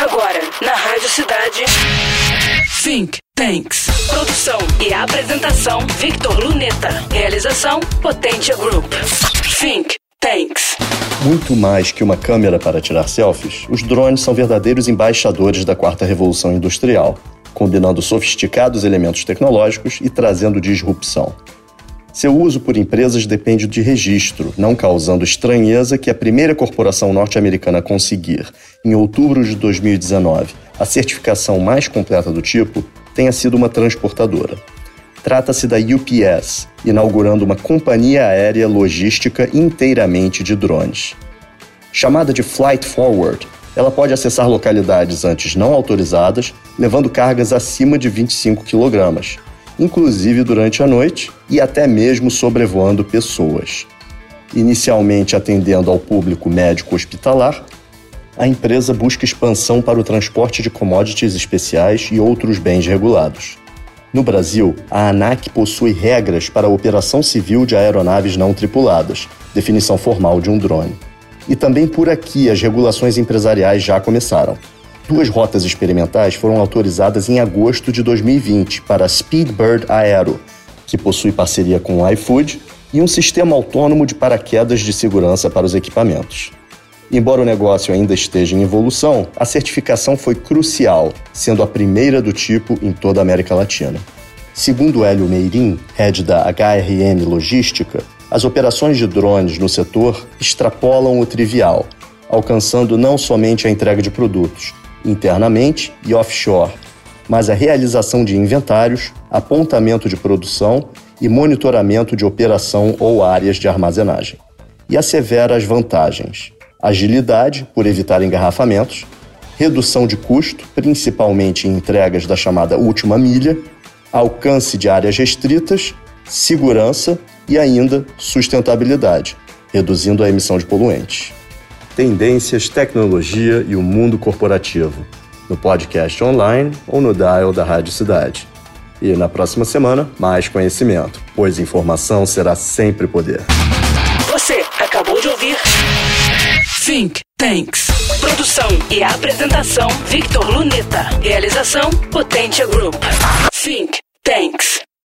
Agora, na Rádio Cidade. Think Tanks. Produção e apresentação: Victor Luneta. Realização: Potência Group. Think Tanks. Muito mais que uma câmera para tirar selfies, os drones são verdadeiros embaixadores da quarta revolução industrial, combinando sofisticados elementos tecnológicos e trazendo disrupção. Seu uso por empresas depende de registro, não causando estranheza que a primeira corporação norte-americana a conseguir, em outubro de 2019, a certificação mais completa do tipo, tenha sido uma transportadora. Trata-se da UPS, inaugurando uma companhia aérea logística inteiramente de drones. Chamada de Flight Forward, ela pode acessar localidades antes não autorizadas, levando cargas acima de 25 quilogramas, inclusive durante a noite e até mesmo sobrevoando pessoas. Inicialmente atendendo ao público médico hospitalar, a empresa busca expansão para o transporte de commodities especiais e outros bens regulados. No Brasil, a ANAC possui regras para a operação civil de aeronaves não tripuladas, definição formal de um drone. E também por aqui as regulações empresariais já começaram. Duas rotas experimentais foram autorizadas em agosto de 2020 para a Speedbird Aero, que possui parceria com o iFood, e um sistema autônomo de paraquedas de segurança para os equipamentos. Embora o negócio ainda esteja em evolução, a certificação foi crucial, sendo a primeira do tipo em toda a América Latina. Segundo Hélio Meirim, head da HRM Logística, as operações de drones no setor extrapolam o trivial, alcançando não somente a entrega de produtos, internamente e offshore, mas a realização de inventários, apontamento de produção e monitoramento de operação ou áreas de armazenagem. E assevera as vantagens: agilidade, por evitar engarrafamentos, redução de custo, principalmente em entregas da chamada última milha, alcance de áreas restritas, segurança e ainda sustentabilidade, reduzindo a emissão de poluentes tendências, tecnologia e o mundo corporativo, no podcast online ou no dial da Rádio Cidade. E na próxima semana, mais conhecimento, pois informação será sempre poder. Você acabou de ouvir Think Tanks. Produção e apresentação Victor Luneta. Realização Potência Group. Think Tanks.